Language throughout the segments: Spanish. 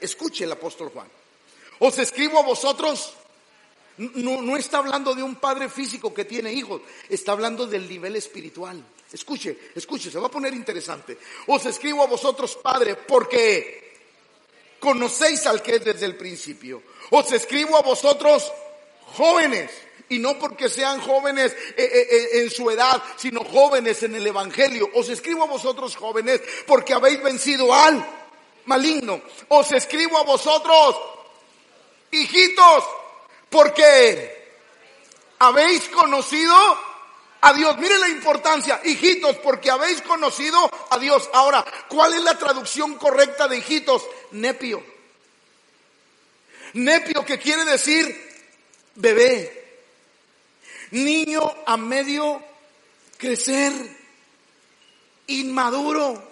Escuche el apóstol Juan. Os escribo a vosotros. No, no está hablando de un padre físico que tiene hijos, está hablando del nivel espiritual. Escuche, escuche, se va a poner interesante. Os escribo a vosotros, Padre, porque conocéis al que es desde el principio. Os escribo a vosotros, jóvenes, y no porque sean jóvenes eh, eh, eh, en su edad, sino jóvenes en el Evangelio. Os escribo a vosotros, jóvenes, porque habéis vencido al maligno. Os escribo a vosotros, hijitos, porque habéis conocido a Dios. Miren la importancia, hijitos, porque habéis conocido a Dios. Ahora, ¿cuál es la traducción correcta de hijitos? Nepio. Nepio que quiere decir bebé. Niño a medio crecer. Inmaduro.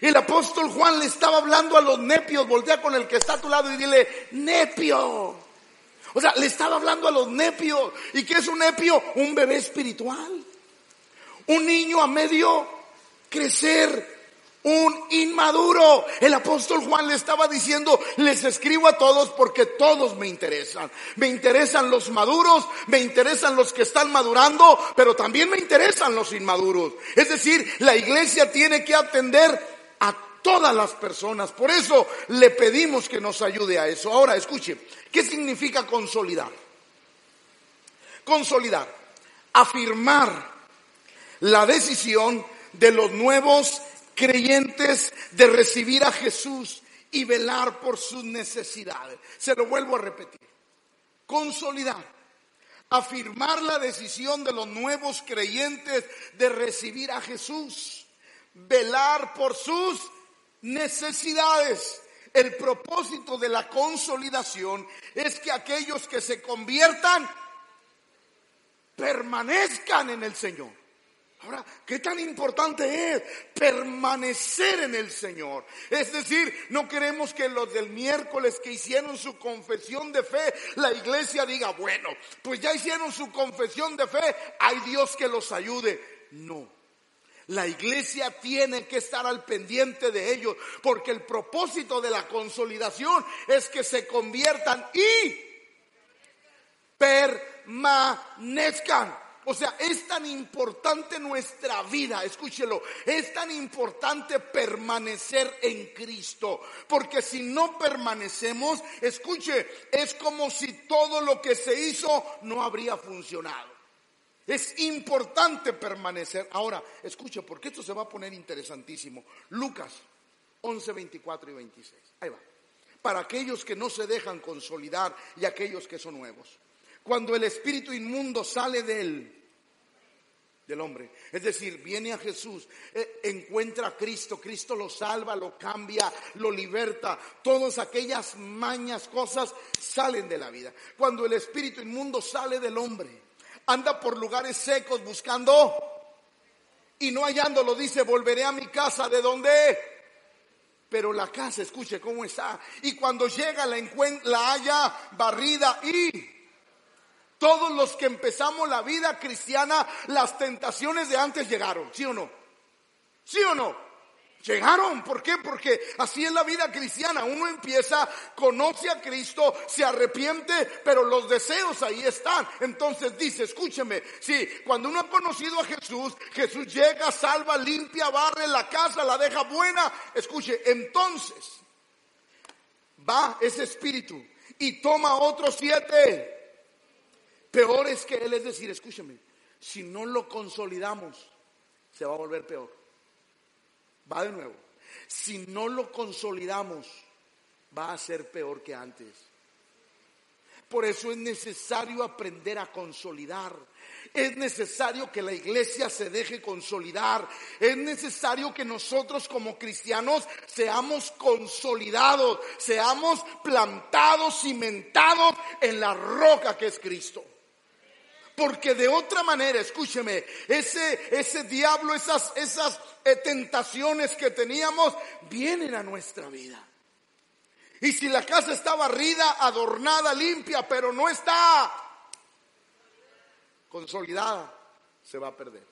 El apóstol Juan le estaba hablando a los nepios. Voltea con el que está a tu lado y dile, nepio. O sea, le estaba hablando a los nepios. ¿Y qué es un nepio? Un bebé espiritual. Un niño a medio crecer. Un inmaduro. El apóstol Juan le estaba diciendo, les escribo a todos porque todos me interesan. Me interesan los maduros, me interesan los que están madurando, pero también me interesan los inmaduros. Es decir, la iglesia tiene que atender todas las personas. Por eso le pedimos que nos ayude a eso. Ahora, escuche, ¿qué significa consolidar? Consolidar, afirmar la decisión de los nuevos creyentes de recibir a Jesús y velar por sus necesidades. Se lo vuelvo a repetir. Consolidar, afirmar la decisión de los nuevos creyentes de recibir a Jesús, velar por sus necesidades. El propósito de la consolidación es que aquellos que se conviertan permanezcan en el Señor. Ahora, ¿qué tan importante es permanecer en el Señor? Es decir, no queremos que los del miércoles que hicieron su confesión de fe, la iglesia diga, bueno, pues ya hicieron su confesión de fe, hay Dios que los ayude. No. La iglesia tiene que estar al pendiente de ellos, porque el propósito de la consolidación es que se conviertan y permanezcan. O sea, es tan importante nuestra vida, escúchelo, es tan importante permanecer en Cristo, porque si no permanecemos, escuche, es como si todo lo que se hizo no habría funcionado. Es importante permanecer. Ahora, escuche, porque esto se va a poner interesantísimo. Lucas 11, 24 y 26. Ahí va. Para aquellos que no se dejan consolidar y aquellos que son nuevos. Cuando el espíritu inmundo sale de él, del hombre. Es decir, viene a Jesús, eh, encuentra a Cristo, Cristo lo salva, lo cambia, lo liberta. Todas aquellas mañas, cosas salen de la vida. Cuando el espíritu inmundo sale del hombre, anda por lugares secos buscando y no hallándolo, dice, volveré a mi casa, ¿de dónde? Pero la casa, escuche cómo está. Y cuando llega la, la haya barrida y todos los que empezamos la vida cristiana, las tentaciones de antes llegaron, ¿sí o no? ¿Sí o no? Llegaron, ¿por qué? Porque así es la vida cristiana. Uno empieza, conoce a Cristo, se arrepiente, pero los deseos ahí están. Entonces dice, escúcheme, sí, cuando uno ha conocido a Jesús, Jesús llega, salva, limpia, barre la casa, la deja buena. Escuche, entonces va ese espíritu y toma otros siete peores que él. Es decir, escúcheme, si no lo consolidamos, se va a volver peor. Va de nuevo. Si no lo consolidamos, va a ser peor que antes. Por eso es necesario aprender a consolidar. Es necesario que la iglesia se deje consolidar. Es necesario que nosotros como cristianos seamos consolidados, seamos plantados, cimentados en la roca que es Cristo. Porque de otra manera, escúcheme, ese, ese diablo, esas, esas eh, tentaciones que teníamos, vienen a nuestra vida. Y si la casa está barrida, adornada, limpia, pero no está consolidada, se va a perder.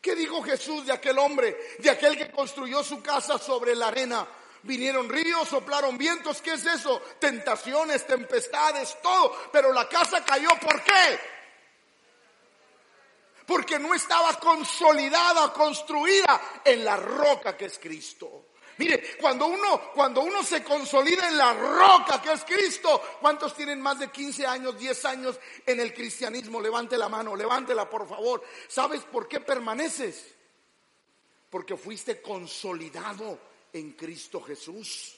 ¿Qué dijo Jesús de aquel hombre, de aquel que construyó su casa sobre la arena? Vinieron ríos, soplaron vientos, ¿qué es eso? Tentaciones, tempestades, todo. Pero la casa cayó, ¿por qué? Porque no estaba consolidada, construida en la roca que es Cristo. Mire, cuando uno, cuando uno se consolida en la roca que es Cristo, ¿cuántos tienen más de 15 años, 10 años en el cristianismo? Levante la mano, levántela por favor. ¿Sabes por qué permaneces? Porque fuiste consolidado en Cristo Jesús.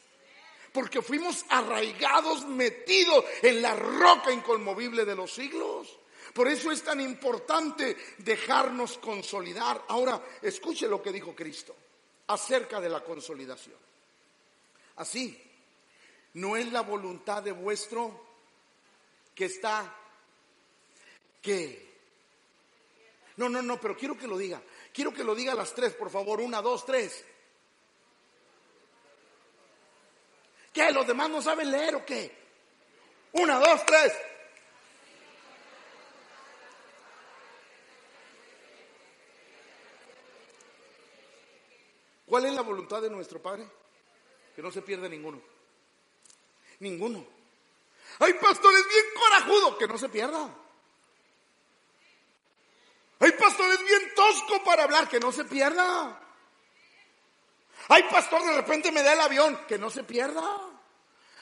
Porque fuimos arraigados, metidos en la roca inconmovible de los siglos. Por eso es tan importante dejarnos consolidar. Ahora, escuche lo que dijo Cristo acerca de la consolidación. Así, no es la voluntad de vuestro que está que no, no, no, pero quiero que lo diga. Quiero que lo diga a las tres, por favor. Una, dos, tres. ¿Qué? ¿Los demás no saben leer o qué? Una, dos, tres. ¿Cuál es la voluntad de nuestro Padre? Que no se pierda ninguno. Ninguno. Hay pastores bien corajudos, que no se pierda. Hay pastores bien tosco para hablar, que no se pierda. Hay pastor, de repente me da el avión, que no se pierda.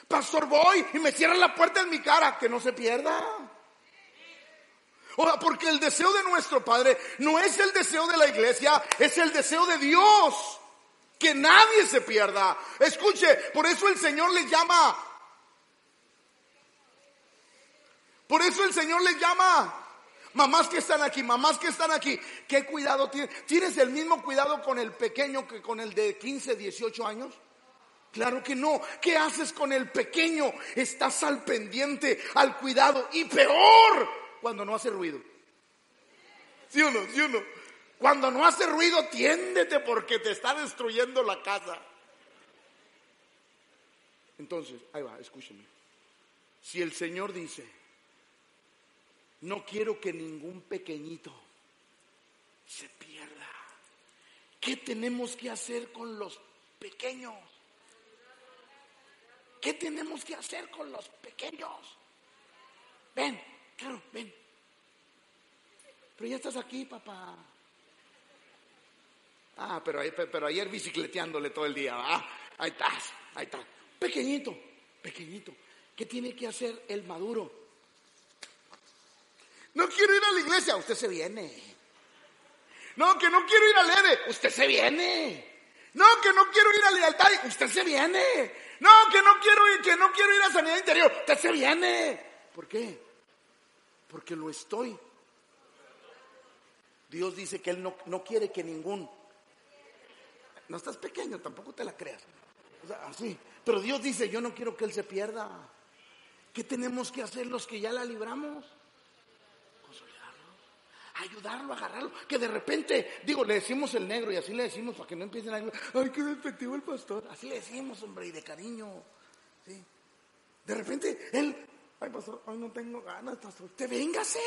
Pastor, voy y me cierran la puerta en mi cara, que no se pierda. O porque el deseo de nuestro Padre no es el deseo de la iglesia, es el deseo de Dios. Que nadie se pierda. Escuche, por eso el Señor le llama. Por eso el Señor le llama. Mamás que están aquí, mamás que están aquí, ¿qué cuidado tienes? ¿Tienes el mismo cuidado con el pequeño que con el de 15, 18 años? Claro que no. ¿Qué haces con el pequeño? Estás al pendiente, al cuidado y peor cuando no hace ruido. ¿Sí o no? ¿Sí o no? Cuando no hace ruido, tiéndete porque te está destruyendo la casa. Entonces, ahí va, escúcheme. Si el Señor dice, no quiero que ningún pequeñito se pierda, ¿qué tenemos que hacer con los pequeños? ¿Qué tenemos que hacer con los pequeños? Ven, claro, ven. Pero ya estás aquí, papá. Ah, pero, pero ayer bicicleteándole todo el día. Ah, ahí estás, ahí está. Pequeñito, pequeñito. ¿Qué tiene que hacer el maduro? No quiero ir a la iglesia, usted se viene. No, que no quiero ir al EDE, usted se viene. No, que no quiero ir a lealtad, usted se viene. No, que no quiero ir, que no quiero ir a sanidad interior, usted se viene. ¿Por qué? Porque lo estoy. Dios dice que Él no, no quiere que ningún no estás pequeño, tampoco te la creas. O sea, así. Pero Dios dice, yo no quiero que Él se pierda. ¿Qué tenemos que hacer los que ya la libramos? Consolidarlo, ayudarlo, agarrarlo. Que de repente, digo, le decimos el negro y así le decimos para que no empiecen a... Ay, qué despectivo el pastor. Así le decimos, hombre, y de cariño. ¿sí? De repente, él, ay, pastor, hoy no tengo ganas, pastor. Te véngase.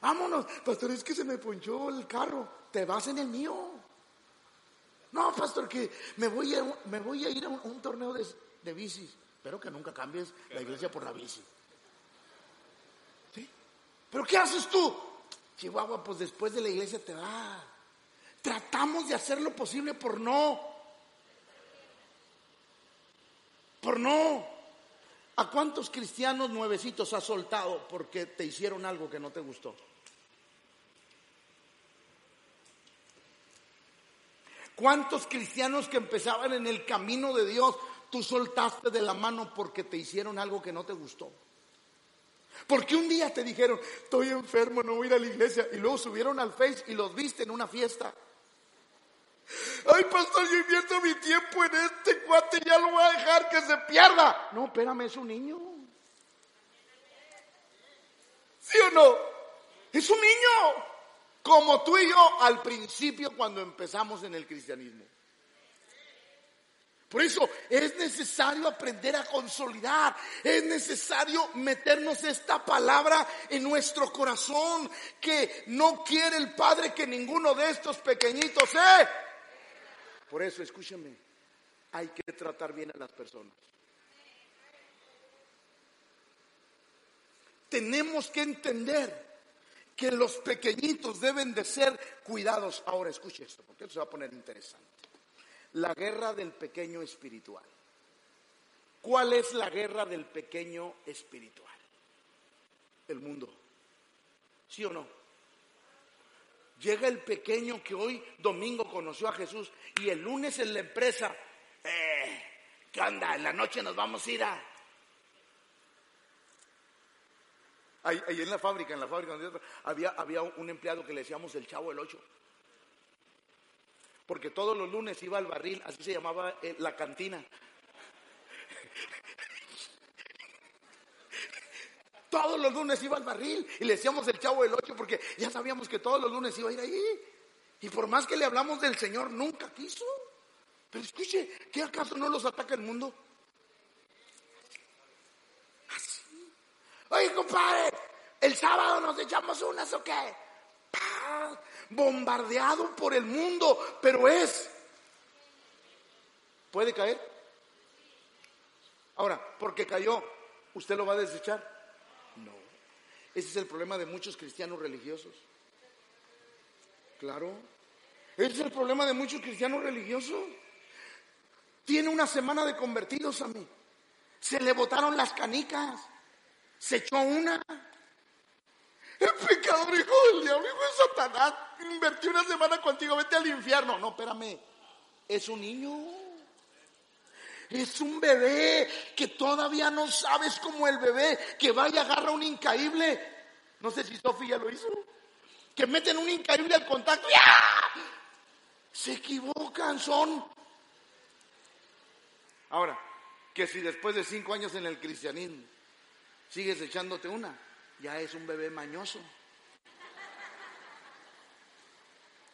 Vámonos. Pastor, es que se me ponchó el carro. Te vas en el mío. No, pastor, que me voy a, ir a un, torneo de, de, bicis. Espero que nunca cambies la iglesia por la bici. ¿Sí? ¿Pero qué haces tú? Chihuahua, pues después de la iglesia te va. Tratamos de hacer lo posible por no. Por no. ¿A cuántos cristianos nuevecitos has soltado porque te hicieron algo que no te gustó? ¿Cuántos cristianos que empezaban en el camino de Dios tú soltaste de la mano porque te hicieron algo que no te gustó? Porque un día te dijeron, estoy enfermo, no voy a ir a la iglesia. Y luego subieron al Face y los viste en una fiesta. Ay, pastor, yo invierto mi tiempo en este cuate, ya lo voy a dejar que se pierda. No, espérame, es un niño. ¿Sí o no? Es un niño como tú y yo al principio cuando empezamos en el cristianismo. Por eso es necesario aprender a consolidar, es necesario meternos esta palabra en nuestro corazón, que no quiere el Padre que ninguno de estos pequeñitos se... Por eso, escúchame, hay que tratar bien a las personas. Tenemos que entender que los pequeñitos deben de ser cuidados. Ahora escuche esto, porque esto se va a poner interesante. La guerra del pequeño espiritual. ¿Cuál es la guerra del pequeño espiritual? El mundo. ¿Sí o no? Llega el pequeño que hoy domingo conoció a Jesús y el lunes en la empresa, eh, ¿qué onda? En la noche nos vamos a ir a... Ahí, en la fábrica, en la fábrica, había, había un empleado que le decíamos el chavo el ocho. Porque todos los lunes iba al barril, así se llamaba eh, la cantina. Todos los lunes iba al barril y le decíamos el chavo del ocho porque ya sabíamos que todos los lunes iba a ir ahí. Y por más que le hablamos del Señor, nunca quiso. Pero escuche, ¿qué acaso no los ataca el mundo? Oye, compadre, el sábado nos echamos unas o qué? Bombardeado por el mundo, pero es. ¿Puede caer? Ahora, porque cayó, ¿usted lo va a desechar? Ese es el problema de muchos cristianos religiosos. Claro. Ese es el problema de muchos cristianos religiosos. Tiene una semana de convertidos a mí. Se le botaron las canicas. Se echó una. El pecador hijo del diablo, hijo de Satanás. Invertí una semana contigo, vete al infierno. No, espérame. Es un niño. Es un bebé que todavía no sabes como el bebé que vaya y agarra un incaíble. No sé si Sofía lo hizo. Que meten un incaíble al contacto. ¡Ya! Se equivocan, son. Ahora, que si después de cinco años en el cristianismo sigues echándote una, ya es un bebé mañoso.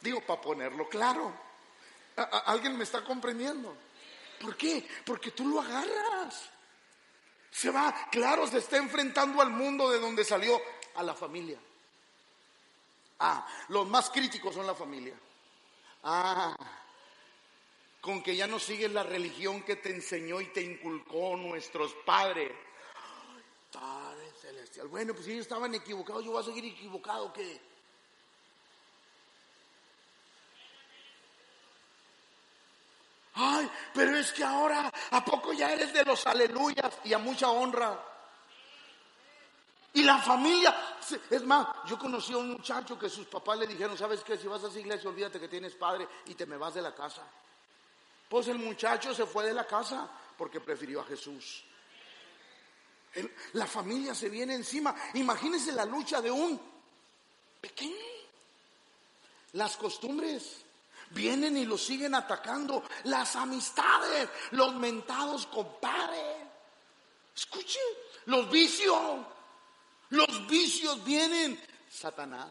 Digo, para ponerlo claro. ¿Alguien me está comprendiendo? ¿Por qué? Porque tú lo agarras. Se va, claro, se está enfrentando al mundo de donde salió, a la familia. Ah, los más críticos son la familia. Ah, con que ya no sigues la religión que te enseñó y te inculcó nuestros padres. Padre celestial. Bueno, pues si ellos estaban equivocados, yo voy a seguir equivocado, ¿qué? Ay, pero es que ahora, ¿a poco ya eres de los aleluyas y a mucha honra? Y la familia, es más, yo conocí a un muchacho que sus papás le dijeron, ¿sabes qué? Si vas a esa iglesia, olvídate que tienes padre y te me vas de la casa. Pues el muchacho se fue de la casa porque prefirió a Jesús. La familia se viene encima. Imagínense la lucha de un pequeño. Las costumbres. Vienen y lo siguen atacando. Las amistades, los mentados compadres. Escuchen, los vicios. Los vicios vienen. Satanás.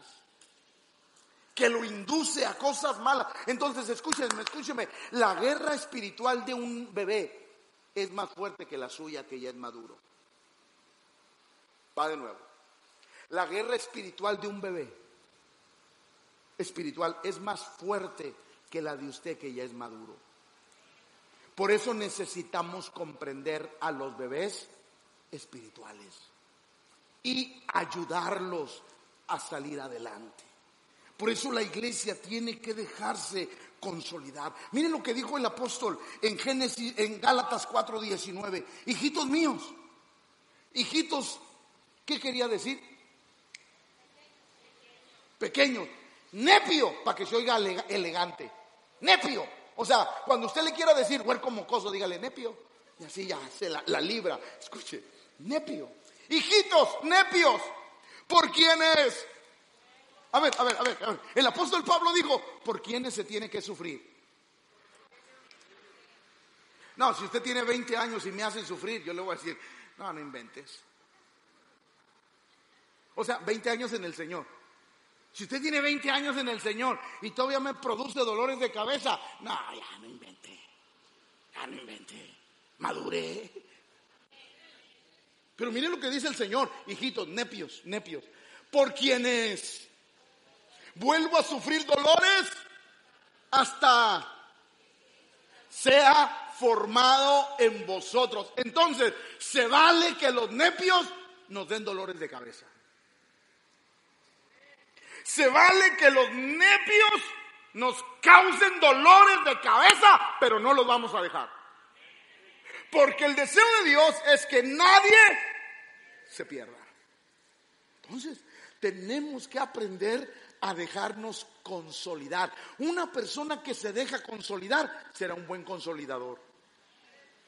Que lo induce a cosas malas. Entonces, escúchenme, escúchenme. La guerra espiritual de un bebé es más fuerte que la suya que ya es maduro. Va de nuevo. La guerra espiritual de un bebé espiritual es más fuerte que la de usted que ya es maduro. Por eso necesitamos comprender a los bebés espirituales y ayudarlos a salir adelante. Por eso la iglesia tiene que dejarse consolidar. Miren lo que dijo el apóstol en Génesis en Gálatas 4:19, hijitos míos. Hijitos, ¿qué quería decir? Pequeños, nepio, para que se oiga elegante nepio. O sea, cuando usted le quiera decir huerco mocoso, dígale nepio. Y así ya se la, libra. Escuche, nepio. Hijitos, nepios. ¿Por quiénes? A ver, a ver, a ver, a ver. El apóstol Pablo dijo, ¿por quiénes se tiene que sufrir? No, si usted tiene 20 años y me hacen sufrir, yo le voy a decir, no, no inventes. O sea, 20 años en el Señor. Si usted tiene 20 años en el Señor y todavía me produce dolores de cabeza, no, ya no inventé. Ya no inventé. Maduré. Pero miren lo que dice el Señor, hijitos, nepios, nepios. Por quienes vuelvo a sufrir dolores hasta sea formado en vosotros. Entonces, se vale que los nepios nos den dolores de cabeza. Se vale que los nepios nos causen dolores de cabeza, pero no los vamos a dejar. Porque el deseo de Dios es que nadie se pierda. Entonces, tenemos que aprender a dejarnos consolidar. Una persona que se deja consolidar será un buen consolidador.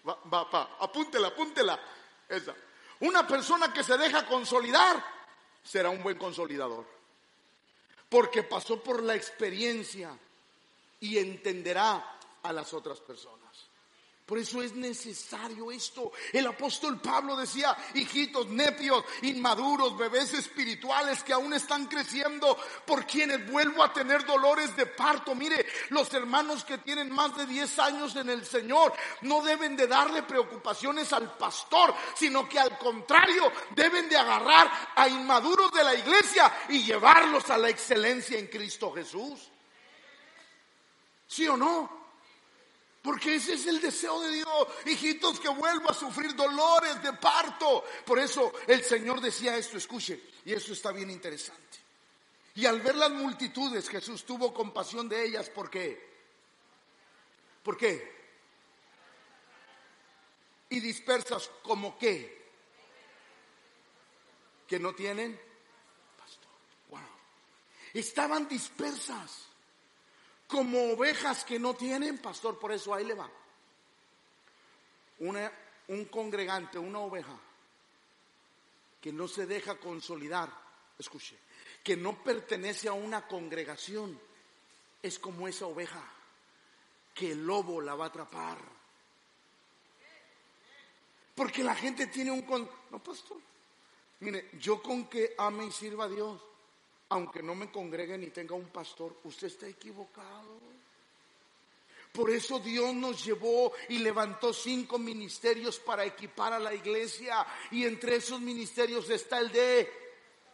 Va, va, va, apúntela, apúntela. Esa. Una persona que se deja consolidar será un buen consolidador. Porque pasó por la experiencia y entenderá a las otras personas. Por eso es necesario esto. El apóstol Pablo decía, hijitos nepios, inmaduros, bebés espirituales que aún están creciendo, por quienes vuelvo a tener dolores de parto. Mire, los hermanos que tienen más de 10 años en el Señor no deben de darle preocupaciones al pastor, sino que al contrario deben de agarrar a inmaduros de la iglesia y llevarlos a la excelencia en Cristo Jesús. ¿Sí o no? Porque ese es el deseo de Dios, hijitos, que vuelvo a sufrir dolores de parto. Por eso el Señor decía esto, escuche, y eso está bien interesante. Y al ver las multitudes, Jesús tuvo compasión de ellas. ¿Por qué? ¿Por qué? Y dispersas como qué? Que no tienen pastor. Wow. Estaban dispersas como ovejas que no tienen pastor, por eso ahí le va. Una, un congregante, una oveja que no se deja consolidar, escuche, que no pertenece a una congregación, es como esa oveja que el lobo la va a atrapar. Porque la gente tiene un... Con... No, pastor. Mire, yo con que ame y sirva a Dios, aunque no me congregue ni tenga un pastor, usted está equivocado. Por eso Dios nos llevó y levantó cinco ministerios para equipar a la iglesia. Y entre esos ministerios está el de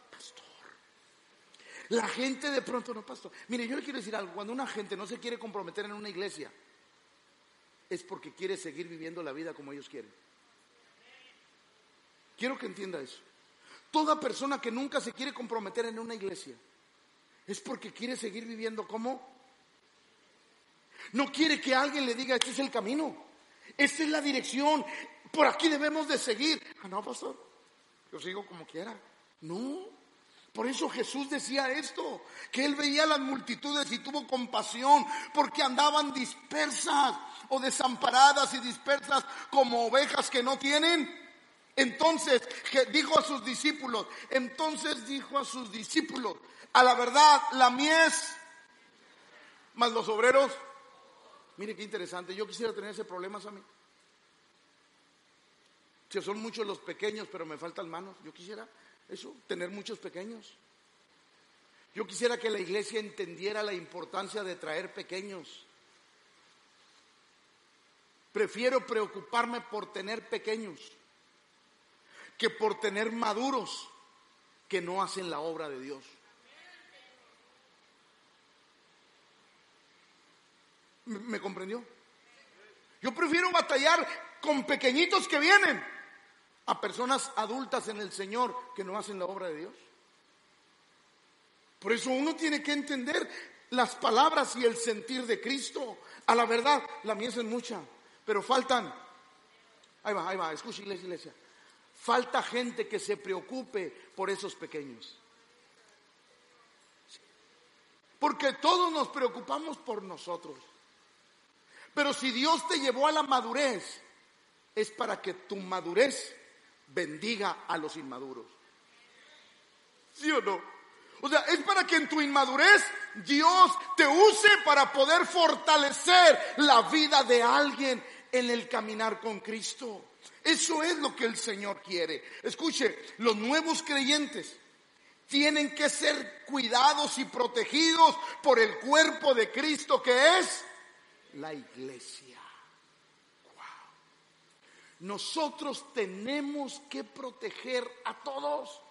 pastor. La gente de pronto no, pastor. Mire, yo le quiero decir algo. Cuando una gente no se quiere comprometer en una iglesia, es porque quiere seguir viviendo la vida como ellos quieren. Quiero que entienda eso. Toda persona que nunca se quiere comprometer en una iglesia es porque quiere seguir viviendo como. No quiere que alguien le diga, este es el camino, esta es la dirección, por aquí debemos de seguir. Ah, no, pastor, yo sigo como quiera. No, por eso Jesús decía esto, que él veía las multitudes y tuvo compasión porque andaban dispersas o desamparadas y dispersas como ovejas que no tienen entonces dijo a sus discípulos, entonces dijo a sus discípulos, a la verdad, la mies, más los obreros. Mire qué interesante, yo quisiera tener ese problema mí. Si son muchos los pequeños, pero me faltan manos, yo quisiera eso, tener muchos pequeños. Yo quisiera que la iglesia entendiera la importancia de traer pequeños. Prefiero preocuparme por tener pequeños que por tener maduros que no hacen la obra de Dios. ¿Me, comprendió? Yo prefiero batallar con pequeñitos que vienen a personas adultas en el Señor que no hacen la obra de Dios. Por eso uno tiene que entender las palabras y el sentir de Cristo. A la verdad, la mies es mucha, pero faltan. Ahí va, ahí va, escucha iglesia, iglesia. Falta gente que se preocupe por esos pequeños. Porque todos nos preocupamos por nosotros. Pero si Dios te llevó a la madurez, es para que tu madurez bendiga a los inmaduros. ¿Sí o no? O sea, es para que en tu inmadurez Dios te use para poder fortalecer la vida de alguien en el caminar con Cristo. Eso es lo que el Señor quiere. Escuche, los nuevos creyentes tienen que ser cuidados y protegidos por el cuerpo de Cristo que es la iglesia. Nosotros tenemos que proteger a todos,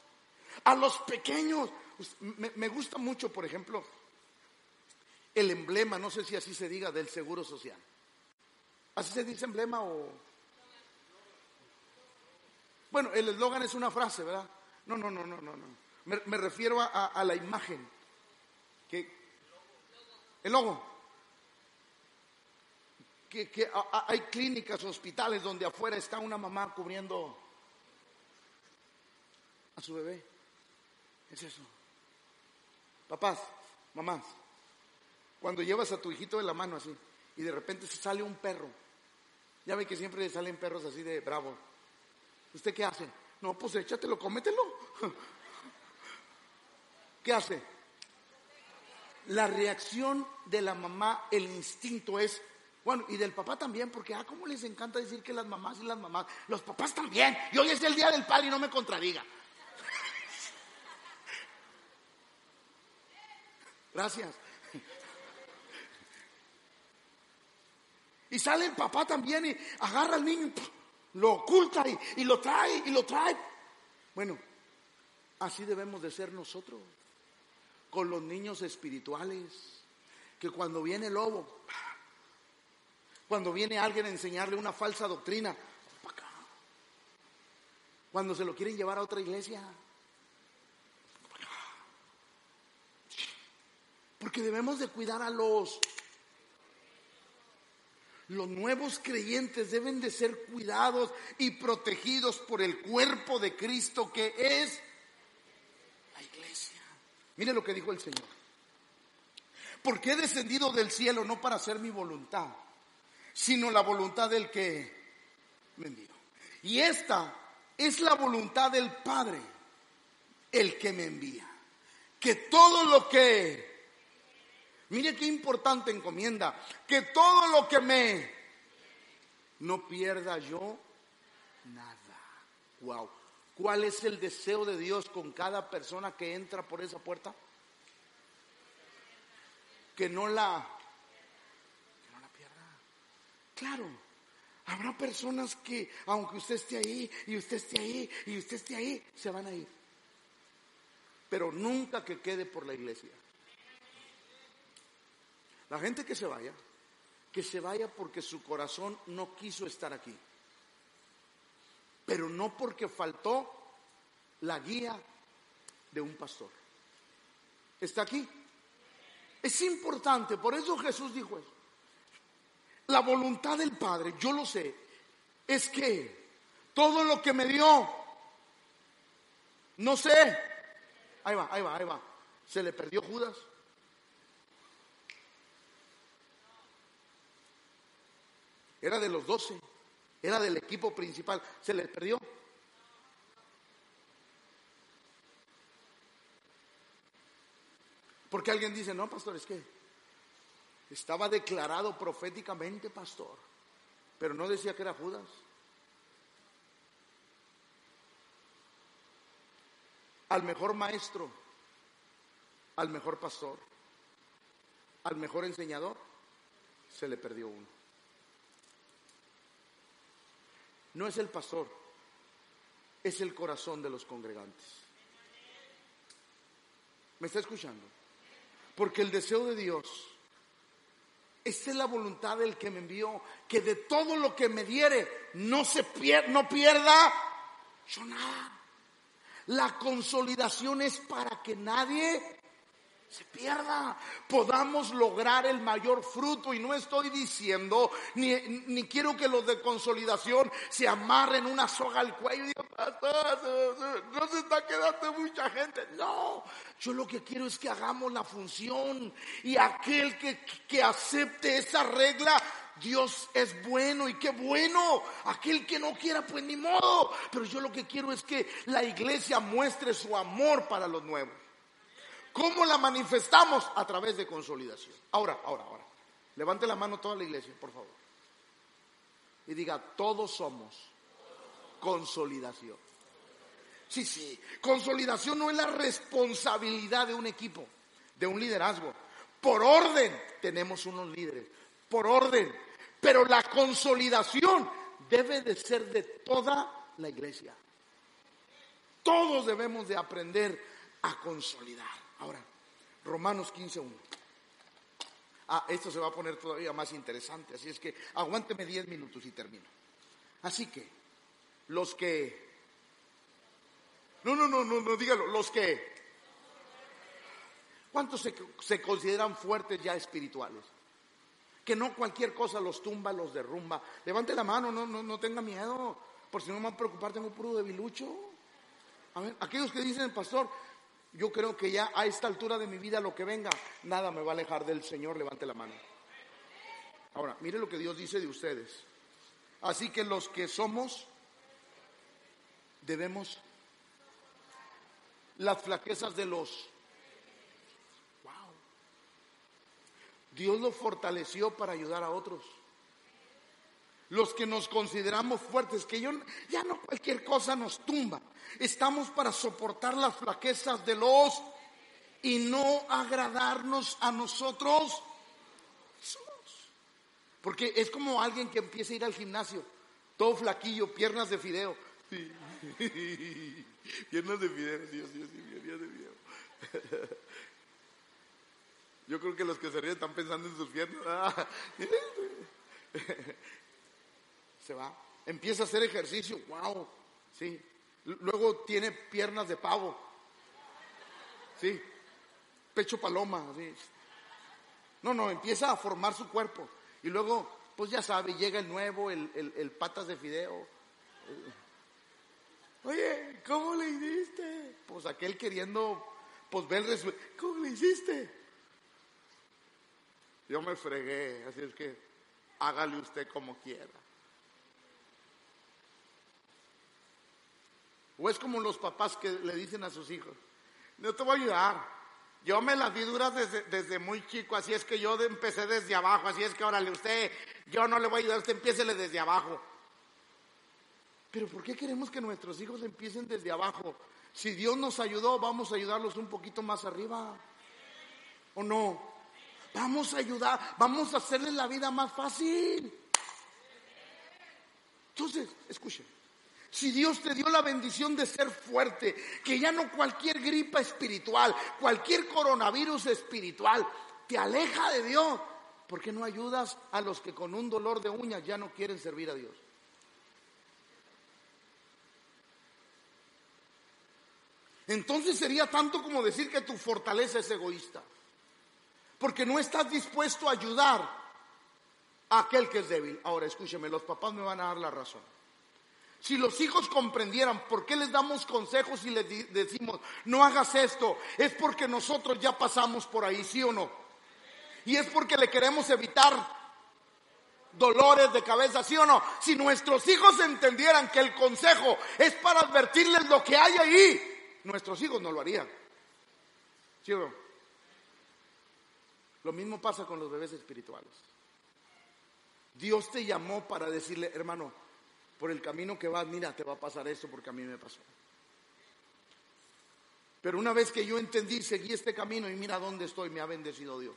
a los pequeños. Me, me gusta mucho, por ejemplo, el emblema, no sé si así se diga, del Seguro Social. ¿Así se dice emblema o...? Bueno, el eslogan es una frase, ¿verdad? No, no, no, no, no, no. Me, refiero a, la imagen. Que, el logo. Que, que hay clínicas, hospitales donde afuera está una mamá cubriendo a su bebé. Es eso. Papás, mamás, cuando llevas a tu hijito de la mano así y de repente sale un perro, ya ve que siempre salen perros así de bravo. ¿Usted qué hace? No, pues échatelo, cómetelo. ¿Qué hace? La reacción de la mamá, el instinto es, bueno, y del papá también, porque, ah, ¿cómo les encanta decir que las mamás y las mamás? Los papás también. Y hoy es el día del padre y no me contradiga. Gracias. Y sale el papá también y agarra al niño, lo oculta y, lo trae y lo trae. Bueno, así debemos de ser nosotros con los niños espirituales, que cuando viene el lobo, cuando viene alguien a enseñarle una falsa doctrina, cuando se lo quieren llevar a otra iglesia, porque debemos de cuidar a los los nuevos creyentes deben de ser cuidados y protegidos por el cuerpo de Cristo que es la iglesia. Mire lo que dijo el Señor. Porque he descendido del cielo no para hacer mi voluntad, sino la voluntad del que me envió. Y esta es la voluntad del Padre, el que me envía. Que todo lo que Mire qué importante encomienda. Que todo lo que me no pierda yo nada. Wow. ¿Cuál es el deseo de Dios con cada persona que entra por esa puerta? Que no la, que no la pierda. Claro, habrá personas que, aunque usted esté ahí, y usted esté ahí, y usted esté ahí, se van a ir. Pero nunca que quede por la iglesia. La gente que se vaya, que se vaya porque su corazón no quiso estar aquí. Pero no porque faltó la guía de un pastor. ¿Está aquí? Es importante, por eso Jesús dijo eso. La voluntad del Padre, yo lo sé, es que todo lo que me dio, no sé, ahí va, ahí va, ahí va, se le perdió Judas. Era de los doce, era del equipo principal. ¿Se les perdió? Porque alguien dice, no, pastor, es que estaba declarado proféticamente pastor, pero no decía que era Judas. Al mejor maestro, al mejor pastor, al mejor enseñador, se le perdió uno. No es el pastor, es el corazón de los congregantes. ¿Me está escuchando? Porque el deseo de Dios, es la voluntad del que me envió, que de todo lo que me diere no se pierda, no pierda yo nada. La consolidación es para que nadie se pierda, podamos lograr el mayor fruto. Y no estoy diciendo, ni, ni quiero que los de consolidación se amarren una soga al cuello y digan, no se está quedando mucha gente. No, yo lo que quiero es que hagamos la función y aquel que, que acepte esa regla Dios es bueno y qué bueno. Aquel que no quiera, pues ni modo. Pero yo lo que quiero es que la iglesia muestre su amor para los nuevos. ¿Cómo la manifestamos? A través de consolidación. Ahora, ahora, ahora. Levante la mano toda la iglesia, por favor. Y diga, todos somos consolidación. Sí, sí. Consolidación no es la responsabilidad de un equipo, de un liderazgo. Por orden tenemos unos líderes. Por orden. Pero la consolidación debe de ser de toda la iglesia. Todos debemos de aprender a consolidar. Ahora, Romanos 15.1. Ah, esto se va a poner todavía más interesante, así es que aguánteme 10 minutos y termino. Así que, los que... No, no, no, no, no, dígalo, los que... ¿Cuántos se, se consideran fuertes ya espirituales? Que no cualquier cosa los tumba, los derrumba. Levante la mano, no, no, no tenga miedo. Por si no me va a preocupar, tengo puro debilucho. A ver, aquellos que dicen, pastor, yo creo que ya a esta altura de mi vida lo que venga, nada me va a alejar del Señor, levante la mano. Ahora, mire lo que Dios dice de ustedes. Así que los que somos, debemos las flaquezas de los... Wow. Dios lo fortaleció para ayudar a otros los que nos consideramos fuertes, que yo, ya no cualquier cosa nos tumba. Estamos para soportar las flaquezas de los y no agradarnos a nosotros. Porque es como alguien que empieza a ir al gimnasio, todo flaquillo, piernas de fideo. piernas de fideo, Dios, Dios, piernas de fideo. Yo creo que los que se ríen están pensando en sus piernas. va. Empieza a hacer ejercicio, wow, sí. Luego tiene piernas de pavo, sí. Pecho paloma, sí. No, no, empieza a formar su cuerpo. Y luego, pues ya sabe, llega el nuevo, el, patas de fideo. Oye, ¿cómo le hiciste? Pues aquel queriendo, pues ver el ¿Cómo le hiciste? Yo me fregué, así es que hágale usted como quiera. O es como los papás que le dicen a sus hijos, no te voy a ayudar. Yo me las vi duras desde, muy chico, así es que yo empecé desde abajo, así es que órale, usted, yo no le voy a ayudar, usted empiece desde abajo. Pero ¿por qué queremos que nuestros hijos empiecen desde abajo? Si Dios nos ayudó, vamos a ayudarlos un poquito más arriba. ¿O no? Vamos a ayudar, vamos a hacerles la vida más fácil. Entonces, escuchen. Si Dios te dio la bendición de ser fuerte, que ya no cualquier gripa espiritual, cualquier coronavirus espiritual te aleja de Dios, ¿por qué no ayudas a los que con un dolor de uñas ya no quieren servir a Dios? Entonces sería tanto como decir que tu fortaleza es egoísta, porque no estás dispuesto a ayudar a aquel que es débil. Ahora escúcheme, los papás me van a dar la razón. Si los hijos comprendieran por qué les damos consejos y les decimos, no hagas esto, es porque nosotros ya pasamos por ahí, ¿sí o no? Y es porque le queremos evitar dolores de cabeza, ¿sí o no? Si nuestros hijos entendieran que el consejo es para advertirles lo que hay ahí, nuestros hijos no lo harían. ¿Sí o no? Lo mismo pasa con los bebés espirituales. Dios te llamó para decirle, hermano, por el camino que vas, mira, te va a pasar esto porque a mí me pasó. Pero una vez que yo entendí, seguí este camino y mira dónde estoy, me ha bendecido Dios.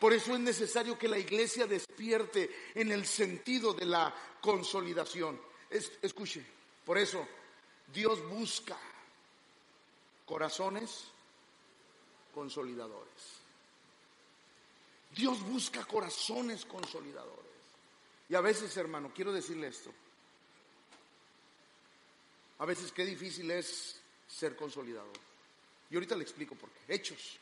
Por eso es necesario que la iglesia despierte en el sentido de la consolidación. escuche, por eso Dios busca corazones consolidadores. Dios busca corazones consolidadores. Y a veces, hermano, quiero decirle esto. A veces qué difícil es ser consolidador. Y ahorita le explico por qué. Hechos.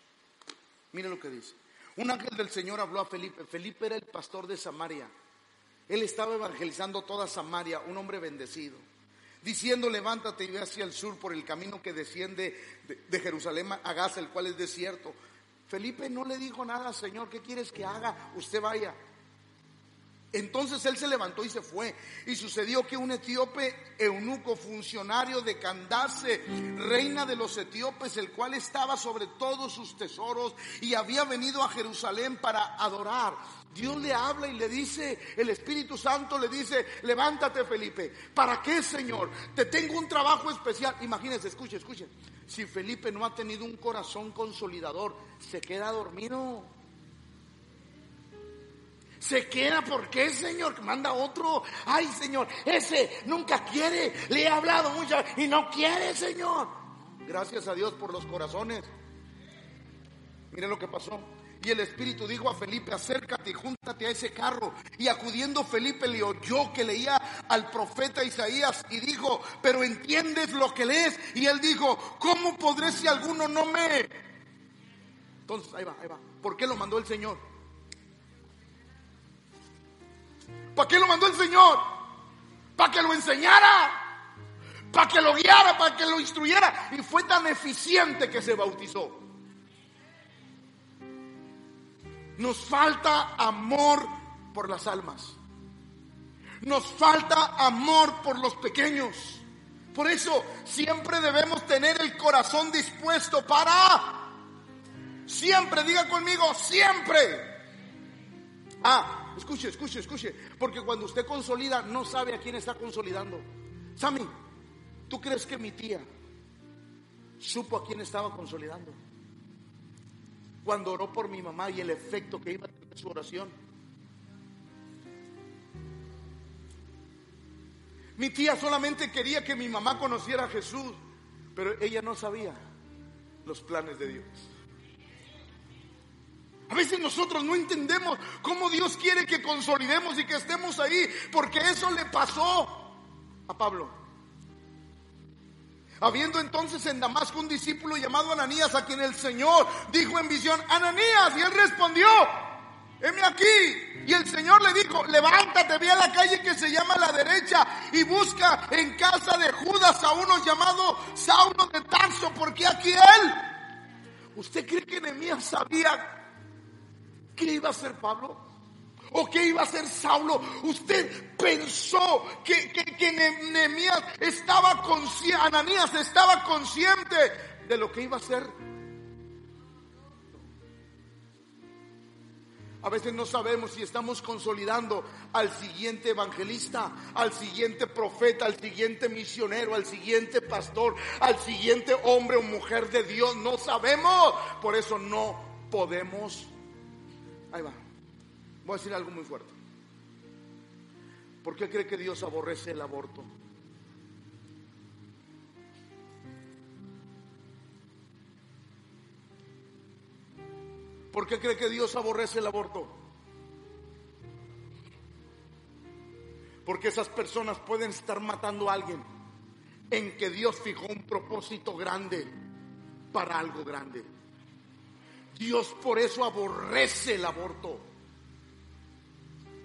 Mire lo que dice. Un ángel del Señor habló a Felipe. Felipe era el pastor de Samaria. Él estaba evangelizando toda Samaria, un hombre bendecido. Diciendo, levántate y ve hacia el sur por el camino que desciende de, Jerusalén a Gaza, el cual es desierto. Felipe no le dijo nada, Señor, ¿qué quieres que haga? Usted vaya. Entonces él se levantó y se fue. Y sucedió que un etíope eunuco, funcionario de Candace, reina de los etíopes, el cual estaba sobre todos sus tesoros y había venido a Jerusalén para adorar. Dios le habla y le dice, el Espíritu Santo le dice, levántate Felipe. ¿Para qué, Señor? Te tengo un trabajo especial. Imagínense, escuche, escuche. Si Felipe no ha tenido un corazón consolidador, se queda dormido. Se queda, ¿por qué, Señor? Manda otro. Ay, Señor, ese nunca quiere. Le he hablado mucho y no quiere, Señor. Gracias a Dios por los corazones. Miren lo que pasó. Y el Espíritu dijo a Felipe, acércate y júntate a ese carro. Y acudiendo Felipe le oyó que leía al profeta Isaías y dijo, pero entiendes lo que lees. Y él dijo, ¿cómo podré si alguno no me... Entonces, ahí va, ahí va. ¿Por qué lo mandó el Señor? ¿Para qué lo mandó el Señor? Para que lo enseñara, para que lo guiara, para que lo instruyera. Y fue tan eficiente que se bautizó. Nos falta amor por las almas. Nos falta amor por los pequeños. Por eso siempre debemos tener el corazón dispuesto para... Siempre, diga conmigo, siempre. Ah, escuche, escuche, escuche. Porque cuando usted consolida, no sabe a quién está consolidando. Sammy, ¿tú crees que mi tía supo a quién estaba consolidando? cuando oró por mi mamá y el efecto que iba a tener su oración. Mi tía solamente quería que mi mamá conociera a Jesús, pero ella no sabía los planes de Dios. A veces nosotros no entendemos cómo Dios quiere que consolidemos y que estemos ahí, porque eso le pasó a Pablo. Habiendo entonces en Damasco un discípulo llamado Ananías, a quien el Señor dijo en visión, Ananías, y él respondió, heme aquí. Y el Señor le dijo, levántate, ve a la calle que se llama la derecha y busca en casa de Judas a uno llamado Saulo de Tarso, porque aquí él. ¿Usted cree que Nehemías sabía qué iba a hacer Pablo? ¿O qué iba a hacer Saulo? Usted pensó que, que, que Nehemías estaba consciente, Ananías estaba consciente de lo que iba a hacer. A veces no sabemos si estamos consolidando al siguiente evangelista, al siguiente profeta, al siguiente misionero, al siguiente pastor, al siguiente hombre o mujer de Dios. No sabemos. Por eso no podemos. Ahí va. Voy a decir algo muy fuerte. ¿Por qué cree que Dios aborrece el aborto? ¿Por qué cree que Dios aborrece el aborto? Porque esas personas pueden estar matando a alguien en que Dios fijó un propósito grande para algo grande. Dios por eso aborrece el aborto.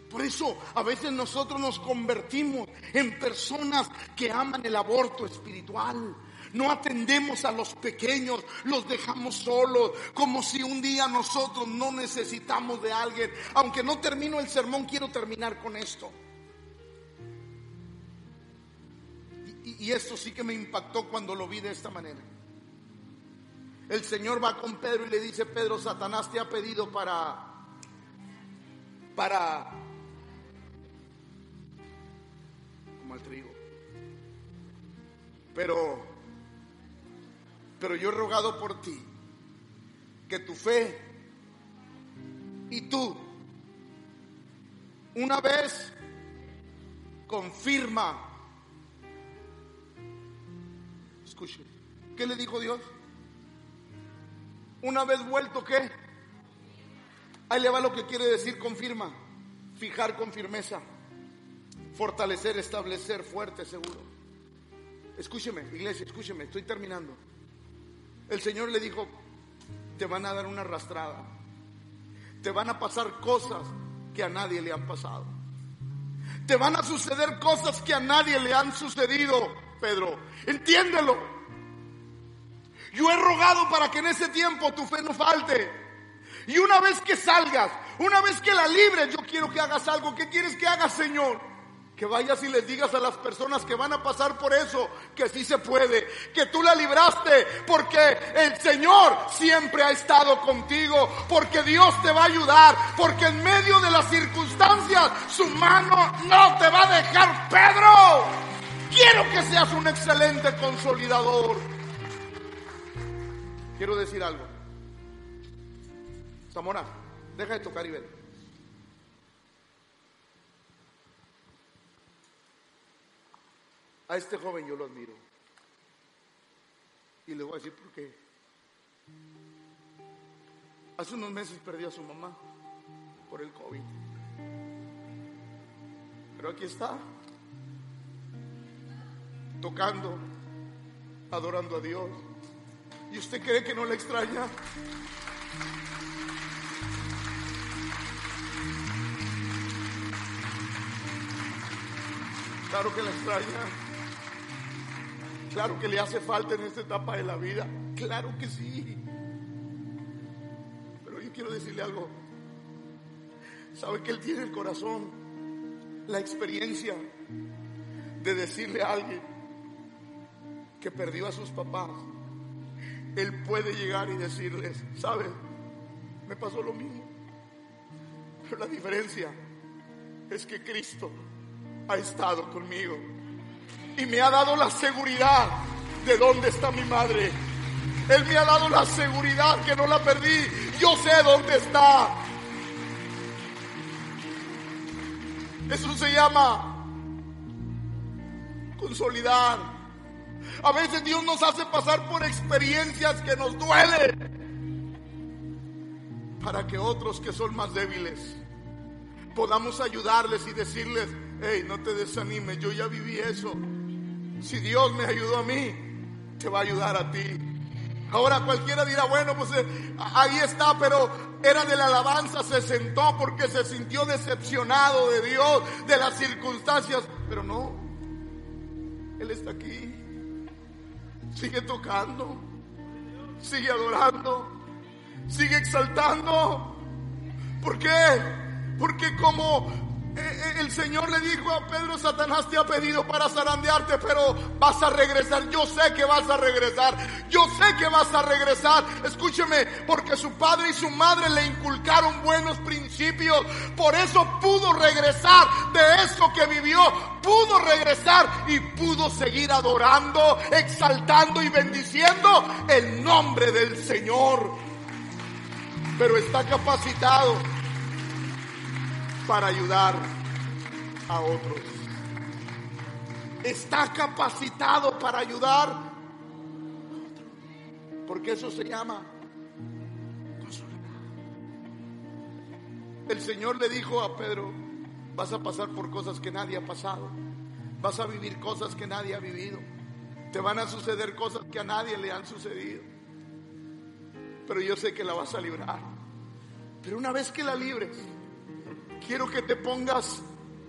Por eso a veces nosotros nos convertimos en personas que aman el aborto espiritual. No atendemos a los pequeños, los dejamos solos, como si un día nosotros no necesitamos de alguien. Aunque no termino el sermón, quiero terminar con esto. Y, y esto sí que me impactó cuando lo vi de esta manera. El Señor va con Pedro y le dice, Pedro, Satanás te ha pedido para, para al trigo. Pero, pero yo he rogado por ti que tu fe y tú una vez confirma. Escuche, ¿qué le dijo Dios? Una vez vuelto, ¿qué? Ahí le va lo que quiere decir confirma. Fijar con firmeza fortalecer, establecer fuerte, seguro. Escúcheme, iglesia, escúcheme, estoy terminando. El Señor le dijo, te van a dar una arrastrada. Te van a pasar cosas que a nadie le han pasado. Te van a suceder cosas que a nadie le han sucedido, Pedro. Entiéndelo. Yo he rogado para que en ese tiempo tu fe no falte. Y una vez que salgas, una vez que la libres, yo quiero que hagas algo. ¿Qué quieres que hagas, Señor? Que vayas y les digas a las personas que van a pasar por eso que sí se puede, que tú la libraste, porque el Señor siempre ha estado contigo, porque Dios te va a ayudar, porque en medio de las circunstancias su mano no te va a dejar, Pedro. Quiero que seas un excelente consolidador. Quiero decir algo. Zamora, deja de tocar y ven. A este joven yo lo admiro. Y le voy a decir por qué. Hace unos meses perdió a su mamá por el COVID. Pero aquí está, tocando, adorando a Dios. ¿Y usted cree que no la extraña? Claro que la extraña. Claro que le hace falta en esta etapa de la vida. Claro que sí. Pero yo quiero decirle algo. Sabe que Él tiene el corazón, la experiencia de decirle a alguien que perdió a sus papás. Él puede llegar y decirles, ¿sabe? Me pasó lo mismo. Pero la diferencia es que Cristo ha estado conmigo y me ha dado la seguridad de dónde está mi madre. Él me ha dado la seguridad que no la perdí. Yo sé dónde está. Eso se llama consolidar. A veces Dios nos hace pasar por experiencias que nos duelen para que otros que son más débiles podamos ayudarles y decirles, hey, no te desanimes, yo ya viví eso. Si Dios me ayudó a mí, te va a ayudar a ti. Ahora cualquiera dirá, bueno, pues eh, ahí está, pero era de la alabanza, se sentó porque se sintió decepcionado de Dios, de las circunstancias, pero no, Él está aquí, sigue tocando, sigue adorando, sigue exaltando. ¿Por qué? Porque como el Señor le dijo a Pedro, Satanás te ha pedido para zarandearte, pero vas a regresar. Yo sé que vas a regresar. Yo sé que vas a regresar. Escúcheme, porque su padre y su madre le inculcaron buenos principios. Por eso pudo regresar de eso que vivió. Pudo regresar y pudo seguir adorando, exaltando y bendiciendo el nombre del Señor. Pero está capacitado para ayudar a otros. Está capacitado para ayudar a otros. Porque eso se llama El Señor le dijo a Pedro, vas a pasar por cosas que nadie ha pasado. Vas a vivir cosas que nadie ha vivido. Te van a suceder cosas que a nadie le han sucedido. Pero yo sé que la vas a librar. Pero una vez que la libres, quiero que te pongas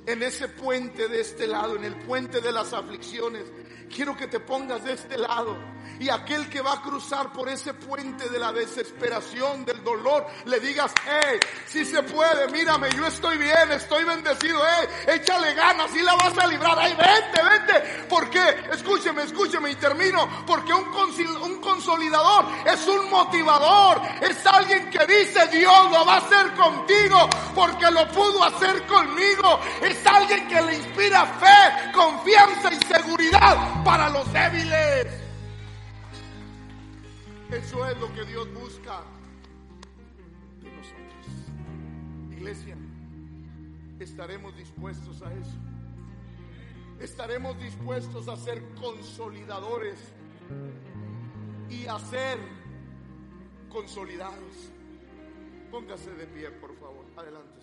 en ese puente de este lado, en el puente de las aflicciones. Quiero que te pongas de este lado. Y aquel que va a cruzar por ese puente de la desesperación, del dolor, le digas, hey, si se puede, mírame, yo estoy bien, estoy bendecido, hey, échale ganas, y la vas a librar, ay, vente, vente. ¿Por qué? Escúcheme, escúcheme y termino. Porque un, un consolidador es un motivador, es alguien que dice, Dios lo va a hacer contigo, porque lo pudo hacer conmigo. Es alguien que le inspira fe, confianza y seguridad para los débiles. Eso es lo que Dios busca de nosotros. Iglesia, estaremos dispuestos a eso. Estaremos dispuestos a ser consolidadores y a ser consolidados. Póngase de pie, por favor. Adelante.